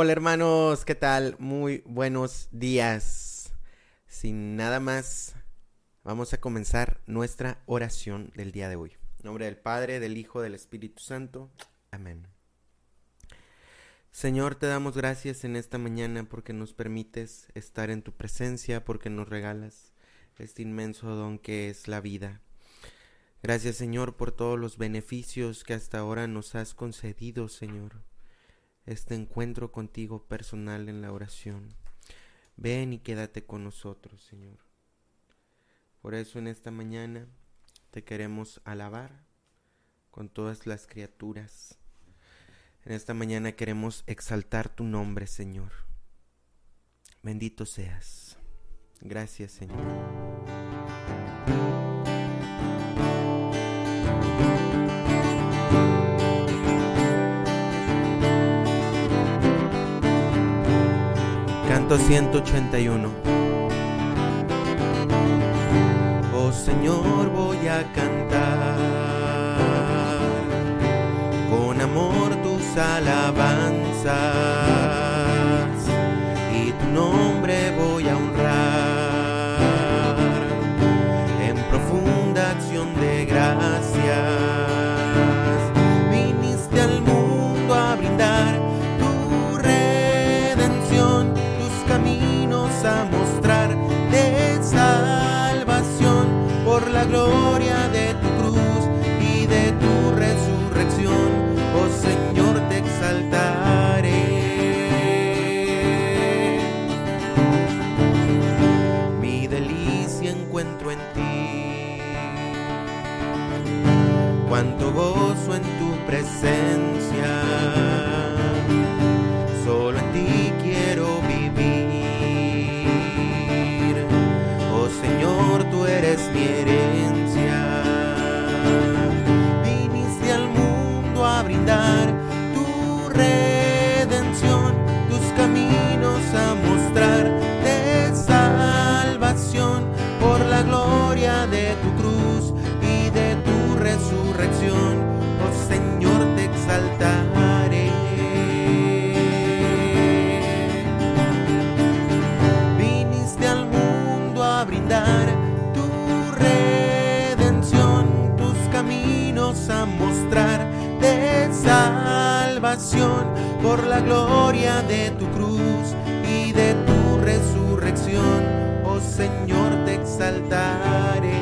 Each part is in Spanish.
Hola hermanos, ¿qué tal? Muy buenos días. Sin nada más, vamos a comenzar nuestra oración del día de hoy. En nombre del Padre, del Hijo, del Espíritu Santo. Amén. Señor, te damos gracias en esta mañana porque nos permites estar en tu presencia, porque nos regalas este inmenso don que es la vida. Gracias, Señor, por todos los beneficios que hasta ahora nos has concedido, Señor este encuentro contigo personal en la oración. Ven y quédate con nosotros, Señor. Por eso en esta mañana te queremos alabar con todas las criaturas. En esta mañana queremos exaltar tu nombre, Señor. Bendito seas. Gracias, Señor. Canto 181. Oh Señor, voy a cantar con amor tus alabanzas y tu nombre a mostrar de salvación por la gloria de tu cruz y de tu resurrección, oh Señor, te exaltaré.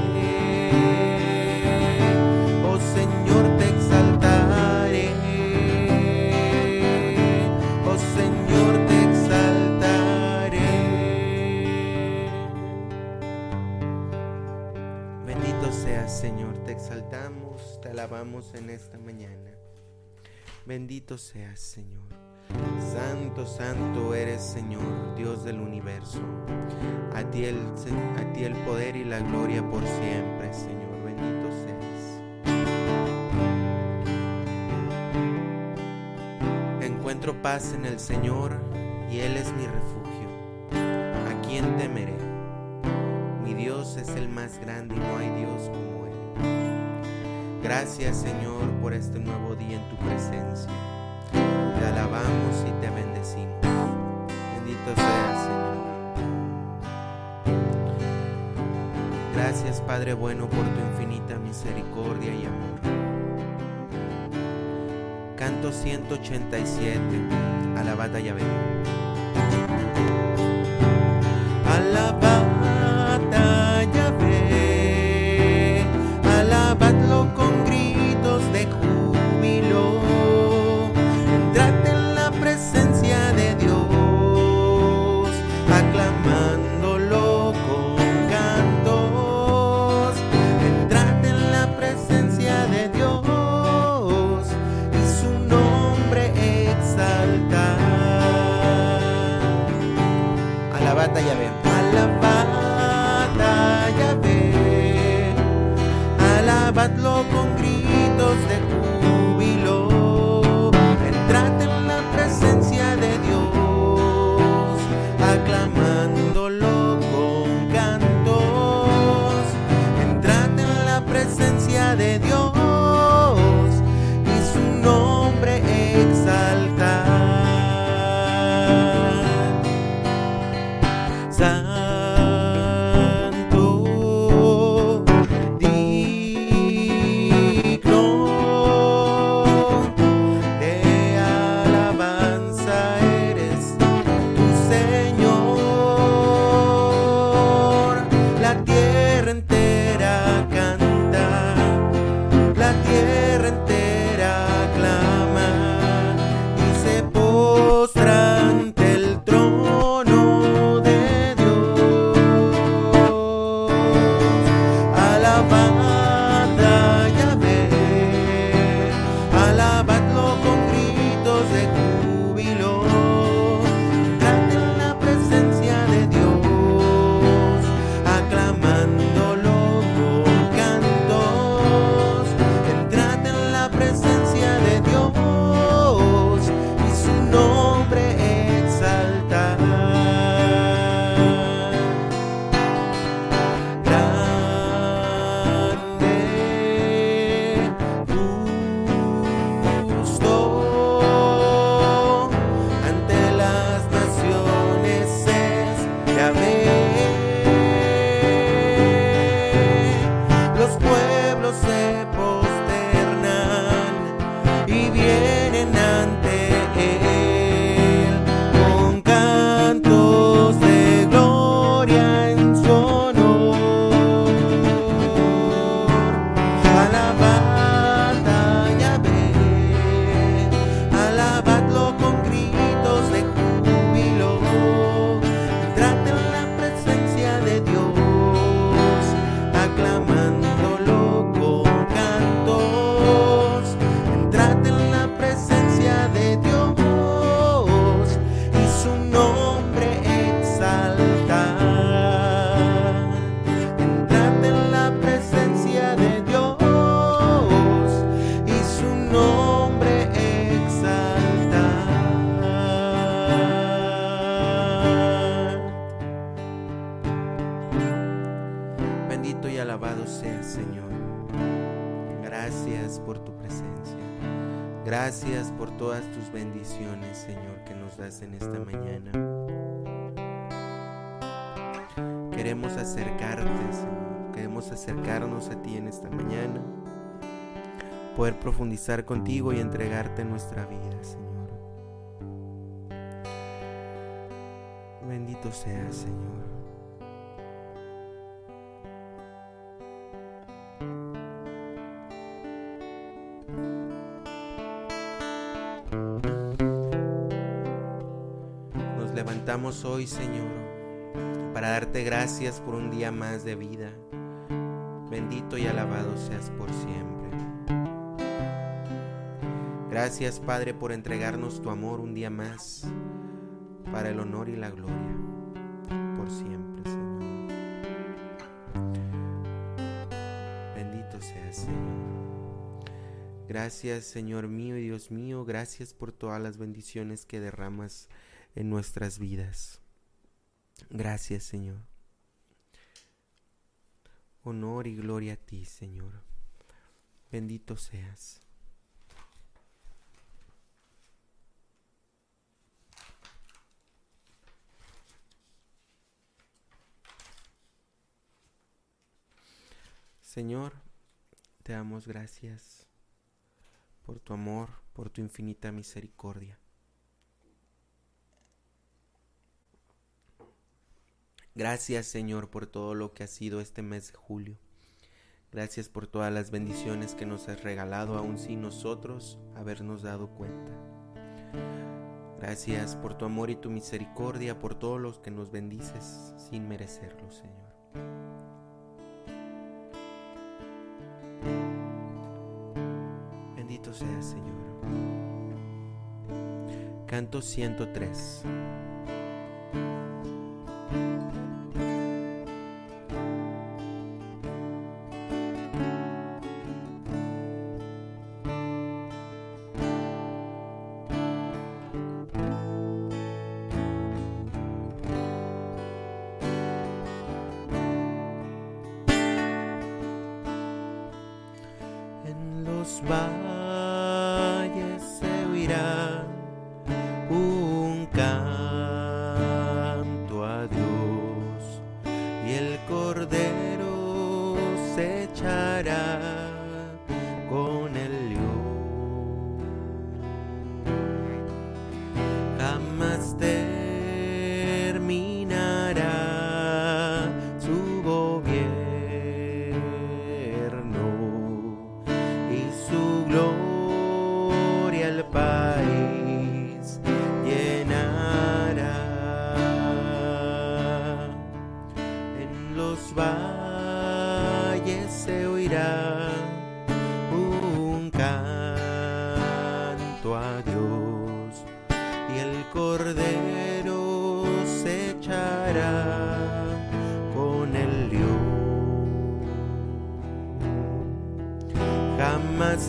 Alabamos en esta mañana. Bendito seas, Señor. Santo, santo eres, Señor, Dios del universo. A ti, el, a ti el poder y la gloria por siempre, Señor. Bendito seas. Encuentro paz en el Señor y Él es mi refugio. ¿A quién temeré? Mi Dios es el más grande y no hay Dios. Gracias Señor por este nuevo día en tu presencia. Te alabamos y te bendecimos. Bendito seas Señor. Gracias Padre bueno por tu infinita misericordia y amor. Canto 187. Alabada Yahvé. Por todas tus bendiciones, Señor, que nos das en esta mañana. Queremos acercarte, Señor. Queremos acercarnos a ti en esta mañana. Poder profundizar contigo y entregarte nuestra vida, Señor. Bendito seas, Señor. Hoy, Señor, para darte gracias por un día más de vida. Bendito y alabado seas por siempre. Gracias, Padre, por entregarnos tu amor un día más para el honor y la gloria por siempre, Señor. Bendito seas, Señor. Gracias, Señor mío y Dios mío, gracias por todas las bendiciones que derramas en nuestras vidas. Gracias Señor. Honor y gloria a ti, Señor. Bendito seas. Señor, te damos gracias por tu amor, por tu infinita misericordia. Gracias Señor por todo lo que ha sido este mes de julio. Gracias por todas las bendiciones que nos has regalado aun sin nosotros habernos dado cuenta. Gracias por tu amor y tu misericordia, por todos los que nos bendices sin merecerlo, Señor. Bendito seas, Señor. Canto 103.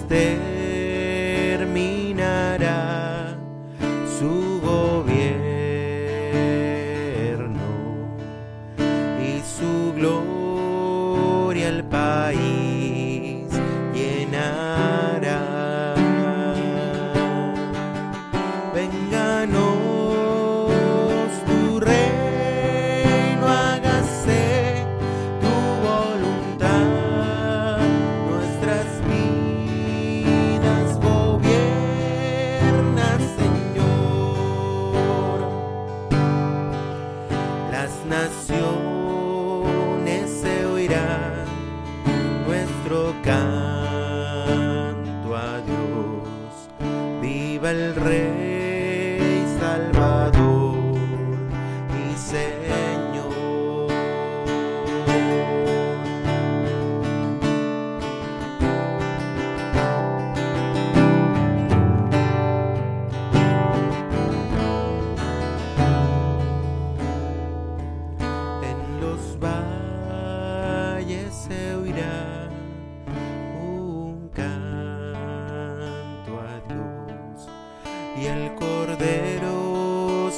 Jamás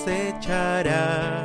cosecharás.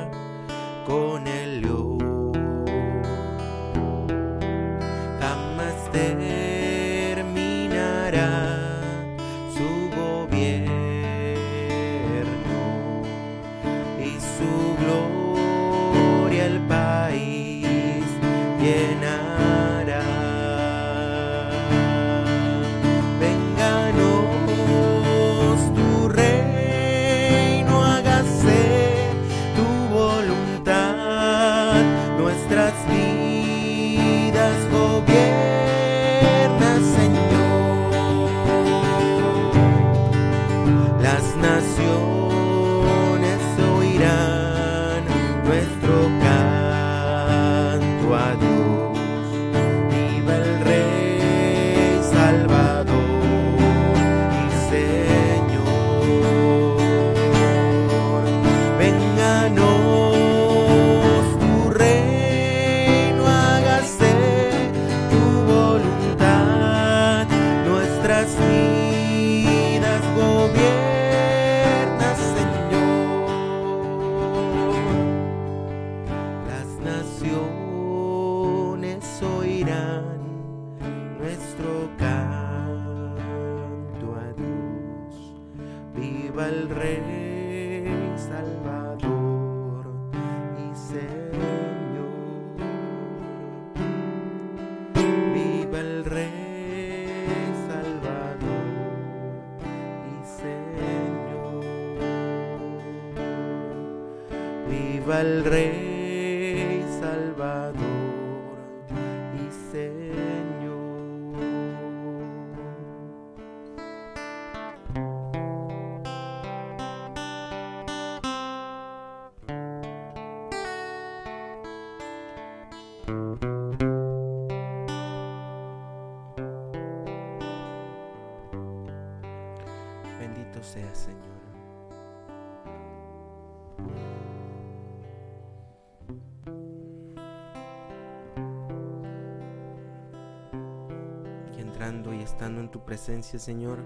En tu presencia, Señor,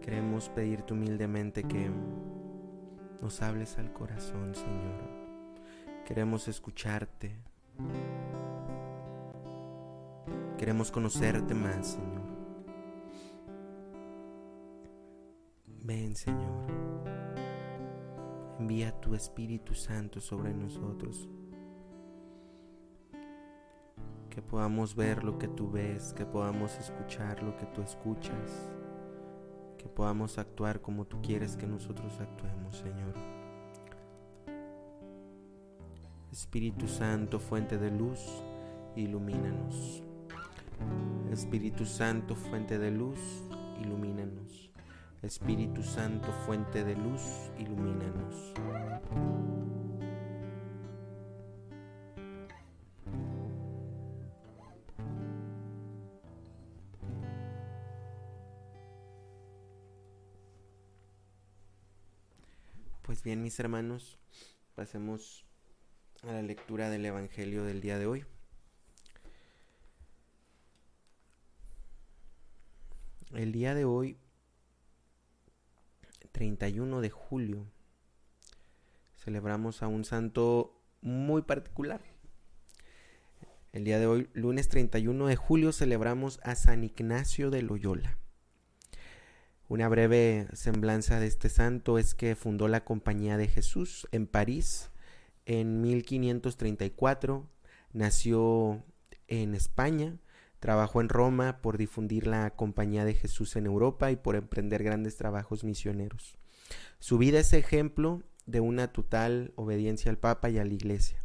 queremos pedirte humildemente que nos hables al corazón, Señor. Queremos escucharte. Queremos conocerte más, Señor. Ven, Señor. Envía tu Espíritu Santo sobre nosotros que podamos ver lo que tú ves, que podamos escuchar lo que tú escuchas, que podamos actuar como tú quieres que nosotros actuemos, Señor. Espíritu Santo, fuente de luz, ilumínanos. Espíritu Santo, fuente de luz, ilumínanos. Espíritu Santo, fuente de luz, ilumínanos. Bien, mis hermanos, pasemos a la lectura del Evangelio del día de hoy. El día de hoy, 31 de julio, celebramos a un santo muy particular. El día de hoy, lunes 31 de julio, celebramos a San Ignacio de Loyola. Una breve semblanza de este santo es que fundó la Compañía de Jesús en París en 1534, nació en España, trabajó en Roma por difundir la Compañía de Jesús en Europa y por emprender grandes trabajos misioneros. Su vida es ejemplo de una total obediencia al Papa y a la Iglesia.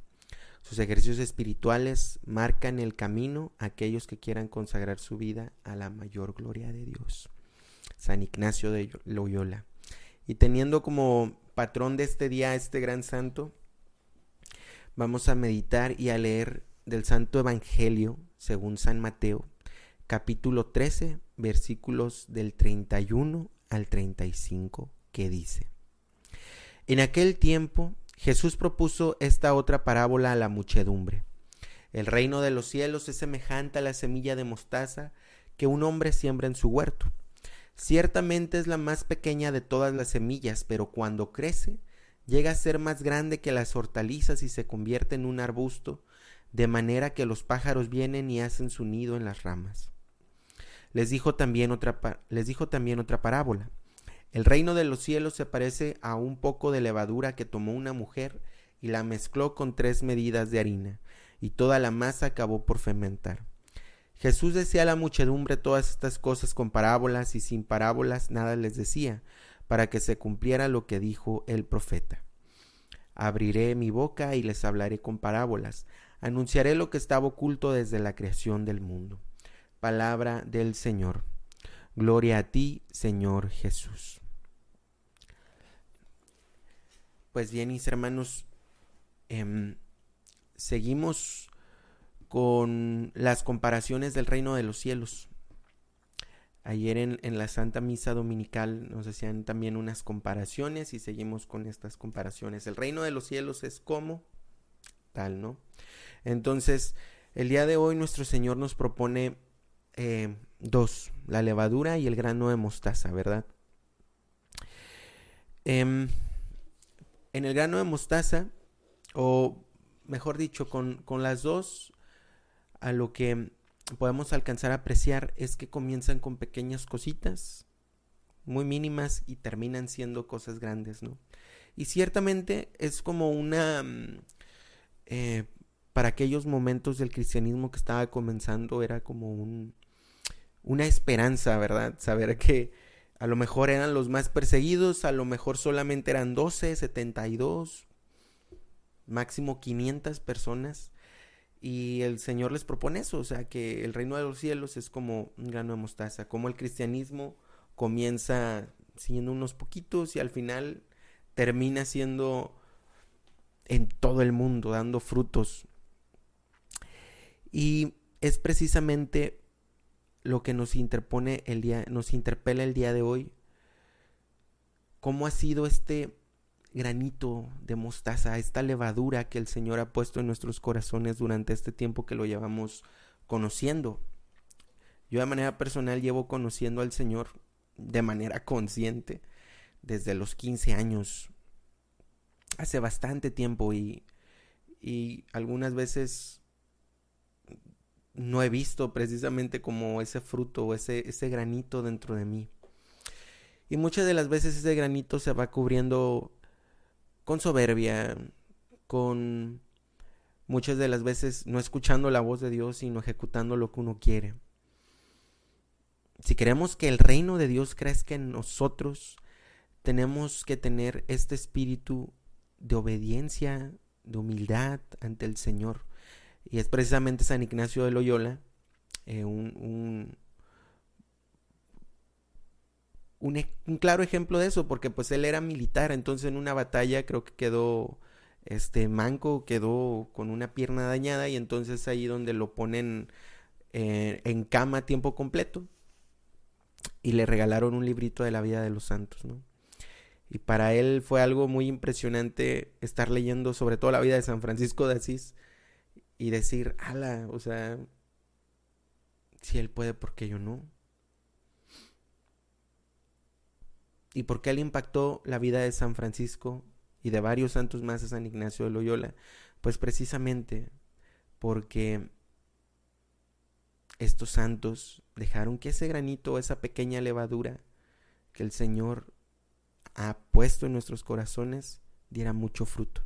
Sus ejercicios espirituales marcan el camino a aquellos que quieran consagrar su vida a la mayor gloria de Dios. San Ignacio de Loyola. Y teniendo como patrón de este día este gran santo, vamos a meditar y a leer del Santo Evangelio según San Mateo, capítulo 13, versículos del 31 al 35, que dice, En aquel tiempo Jesús propuso esta otra parábola a la muchedumbre. El reino de los cielos es semejante a la semilla de mostaza que un hombre siembra en su huerto Ciertamente es la más pequeña de todas las semillas, pero cuando crece, llega a ser más grande que las hortalizas y se convierte en un arbusto, de manera que los pájaros vienen y hacen su nido en las ramas. Les dijo también otra, les dijo también otra parábola. El reino de los cielos se parece a un poco de levadura que tomó una mujer y la mezcló con tres medidas de harina, y toda la masa acabó por fermentar. Jesús decía a la muchedumbre todas estas cosas con parábolas y sin parábolas nada les decía, para que se cumpliera lo que dijo el profeta. Abriré mi boca y les hablaré con parábolas, anunciaré lo que estaba oculto desde la creación del mundo. Palabra del Señor. Gloria a ti, Señor Jesús. Pues bien, mis hermanos, Em, seguimos con las comparaciones del reino de los cielos. Ayer en, en, la Santa Misa Dominical nos hacían también unas comparaciones y seguimos con estas comparaciones. El reino de los cielos es como tal, ¿no? Entonces, el día de hoy nuestro Señor nos propone eh, dos, la levadura y el grano de mostaza, ¿verdad? Em, en el grano de mostaza, o mejor dicho, con, con las dos, a lo que podemos alcanzar a apreciar es que comienzan con pequeñas cositas, muy mínimas, y terminan siendo cosas grandes, ¿no? Y ciertamente es como una... Mm, eh, para aquellos momentos del cristianismo que estaba comenzando era como un, una esperanza, ¿verdad? Saber que a lo mejor eran los más perseguidos, a lo mejor solamente eran 12, 72, máximo 500 personas. Y el Señor les propone eso, o sea, que el reino de los cielos es como un grano de mostaza, como el cristianismo comienza siendo unos poquitos y al final termina siendo en todo el mundo, dando frutos. Y es precisamente lo que nos interpone el día, nos interpela el día de hoy. ¿Cómo ha sido este granito de mostaza, esta levadura que el Señor ha puesto en nuestros corazones durante este tiempo que lo llevamos conociendo? Yo de manera personal llevo conociendo al Señor de manera consciente desde los 15 años, hace bastante tiempo y, y algunas veces no he visto precisamente como ese fruto o ese, ese granito dentro de mí. Y muchas de las veces ese granito se va cubriendo con soberbia, con muchas de las veces no escuchando la voz de Dios, sino ejecutando lo que uno quiere. Si queremos que el reino de Dios crezca en nosotros, tenemos que tener este espíritu de obediencia, de humildad ante el Señor. Y es precisamente San Ignacio de Loyola, eh, un, un, un, claro ejemplo de eso, porque pues él era militar, entonces en una batalla creo que quedó este manco, quedó con una pierna dañada y entonces ahí donde lo ponen eh, en cama a tiempo completo y le regalaron un librito de la vida de los santos, ¿no? Y para él fue algo muy impresionante estar leyendo sobre todo la vida de San Francisco de Asís, y decir, ala, o sea, si él puede, ¿por qué yo no? ¿Y por qué él impactó la vida de San Francisco y de varios santos más a San Ignacio de Loyola? Pues precisamente porque estos santos dejaron que ese granito, esa pequeña levadura que el Señor ha puesto en nuestros corazones, diera mucho fruto.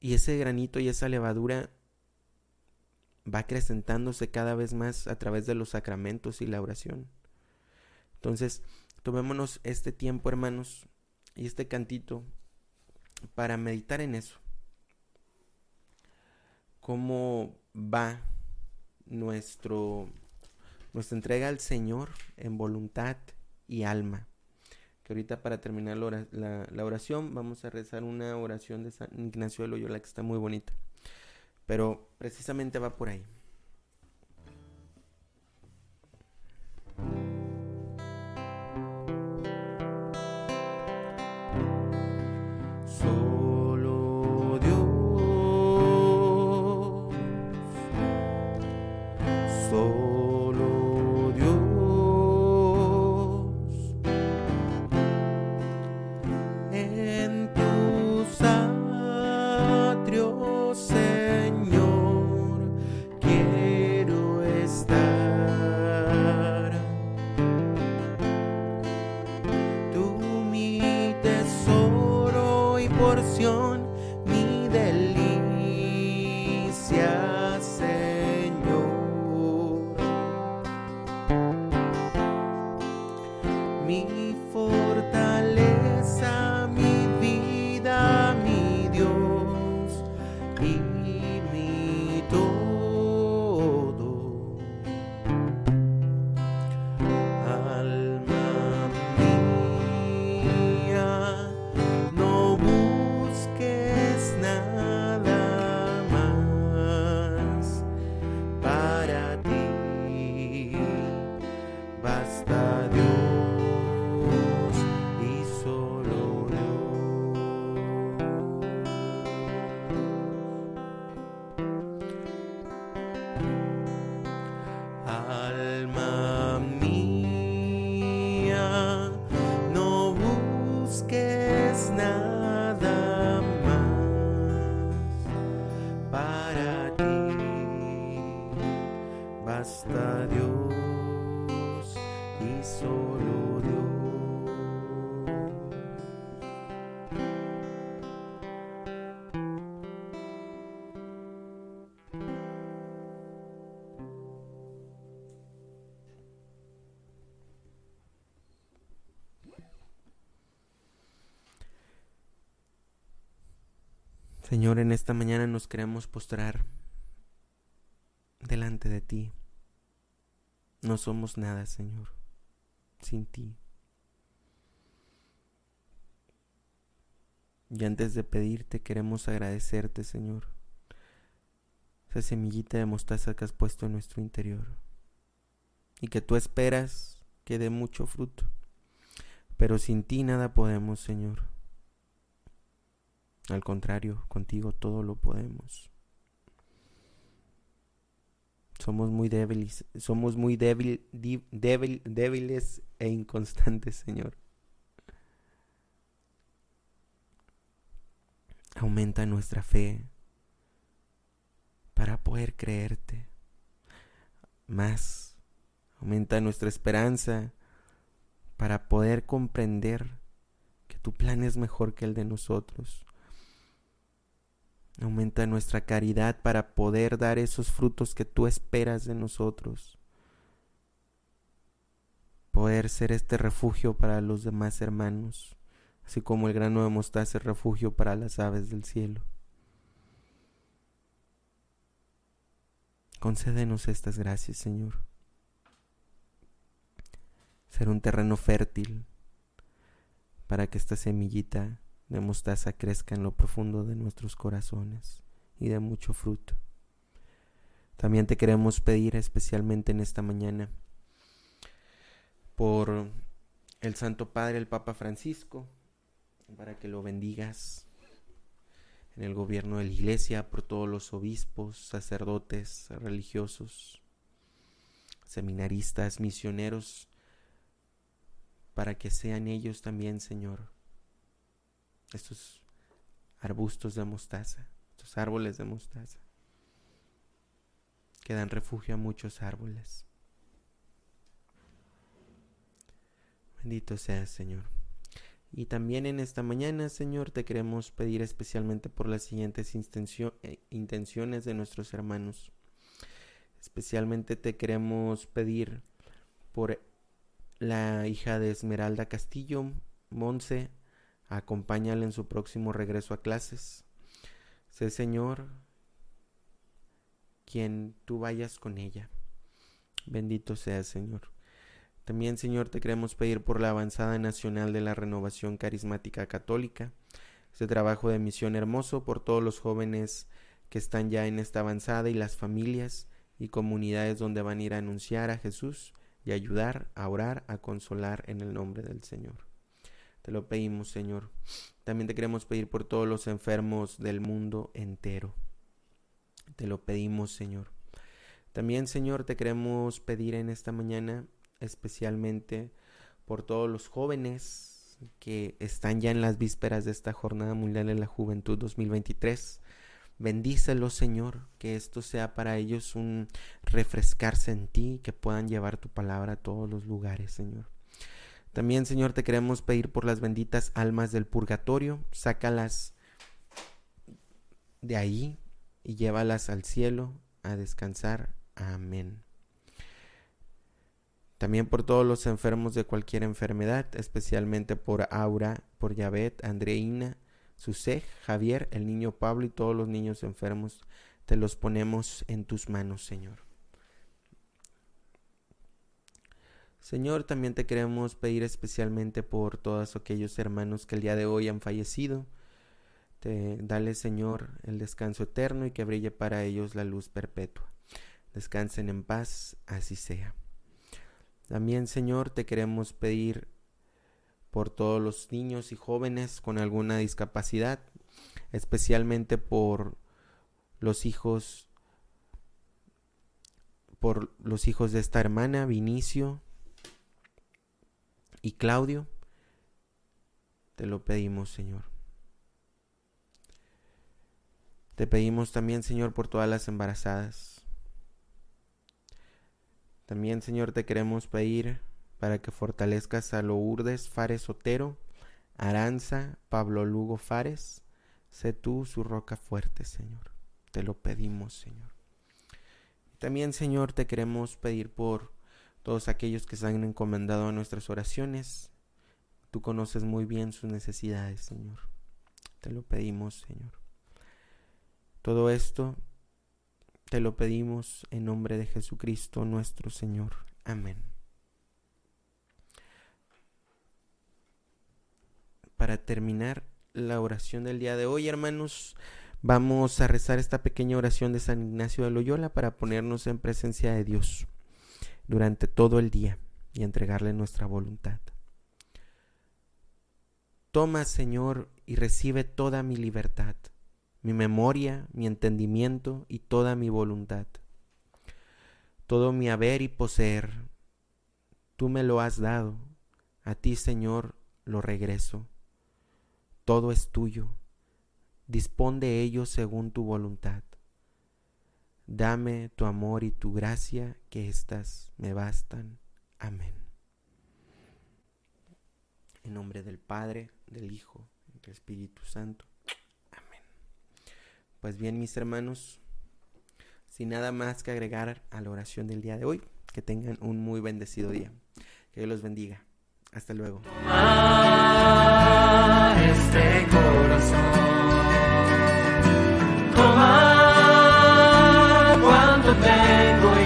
Y ese granito y esa levadura va acrecentándose cada vez más a través de los sacramentos y la oración. Entonces, tomémonos este tiempo, hermanos, y este cantito para meditar en eso. ¿Cómo va nuestro nuestra entrega al Señor en voluntad y alma? que ahorita para terminar la, oración vamos a rezar una oración de San Ignacio de Loyola que está muy bonita. Pero precisamente va por ahí. Señor, en esta mañana nos queremos postrar delante de ti. No somos nada, Señor, sin ti. Y antes de pedirte, queremos agradecerte, Señor, esa semillita de mostaza que has puesto en nuestro interior y que tú esperas que dé mucho fruto. Pero sin ti nada podemos, Señor. Al contrario, contigo todo lo podemos. Somos muy débiles, somos muy débil, débiles e inconstantes, Señor. Aumenta nuestra fe para poder creerte más. Aumenta nuestra esperanza para poder comprender que tu plan es mejor que el de nosotros. Aumenta nuestra caridad para poder dar esos frutos que tú esperas de nosotros. Poder ser este refugio para los demás hermanos, así como el grano de mostaza es refugio para las aves del cielo. Concédenos estas gracias, Señor. Ser un terreno fértil para que esta semillita de mostaza crezca en lo profundo de nuestros corazones y de mucho fruto. También te queremos pedir especialmente en esta mañana por el Santo Padre, el Papa Francisco, para que lo bendigas en el gobierno de la Iglesia, por todos los obispos, sacerdotes, religiosos, seminaristas, misioneros, para que sean ellos también, Señor, estos arbustos de mostaza, estos árboles de mostaza, que dan refugio a muchos árboles. Bendito seas, Señor. Y también en esta mañana, Señor, te queremos pedir especialmente por las siguientes eh, intenciones de nuestros hermanos. Especialmente te queremos pedir por la hija de Esmeralda Castillo, Monse, acompáñale en su próximo regreso a clases. Sé, Señor, quien tú vayas con ella. Bendito sea, Señor. También, Señor, te queremos pedir por la avanzada nacional de la renovación carismática católica, este trabajo de misión hermoso por todos los jóvenes que están ya en esta avanzada y las familias y comunidades donde van a ir a anunciar a Jesús y ayudar, a orar, a consolar en el nombre del Señor. Te lo pedimos, Señor. También te queremos pedir por todos los enfermos del mundo entero. Te lo pedimos, Señor. También, Señor, te queremos pedir en esta mañana especialmente por todos los jóvenes que están ya en las vísperas de esta Jornada Mundial de la Juventud 2023. Bendícelos, Señor, que esto sea para ellos un refrescarse en ti, que puedan llevar tu palabra a todos los lugares, Señor. También, Señor, te queremos pedir por las benditas almas del purgatorio. Sácalas de ahí y llévalas al cielo a descansar. Amén. También por todos los enfermos de cualquier enfermedad, especialmente por Aura, por Yabet, Andreina, Susej, Javier, el niño Pablo y todos los niños enfermos, te los ponemos en tus manos, Señor. Señor, también te queremos pedir especialmente por todos aquellos hermanos que el día de hoy han fallecido. Te dale, Señor, el descanso eterno y que brille para ellos la luz perpetua. Descansen en paz, así sea. También, Señor, te queremos pedir por todos los niños y jóvenes con alguna discapacidad, especialmente por los hijos por los hijos de esta hermana, Vinicio, y Claudio, te lo pedimos, Señor. Te pedimos también, Señor, por todas las embarazadas. También, Señor, te queremos pedir para que fortalezcas a Lourdes Fares Otero, Aranza, Pablo Lugo Fares. Sé tú su roca fuerte, Señor. Te lo pedimos, Señor. También, Señor, te queremos pedir por todos aquellos que se han encomendado a nuestras oraciones. Tú conoces muy bien sus necesidades, Señor. Te lo pedimos, Señor. Todo esto te lo pedimos en nombre de Jesucristo nuestro Señor. Amén. Para terminar la oración del día de hoy, hermanos, vamos a rezar esta pequeña oración de San Ignacio de Loyola para ponernos en presencia de Dios durante todo el día y entregarle nuestra voluntad. Toma, Señor, y recibe toda mi libertad mi memoria, mi entendimiento y toda mi voluntad. Todo mi haber y poseer, tú me lo has dado, a ti Señor lo regreso. Todo es tuyo, dispón de ello según tu voluntad. Dame tu amor y tu gracia, que éstas me bastan. Amén. En nombre del Padre, del Hijo, del Espíritu Santo. Pues bien, mis hermanos, sin nada más que agregar a la oración del día de hoy, que tengan un muy bendecido día. Que Dios los bendiga. Hasta luego. Este corazón. the banquet.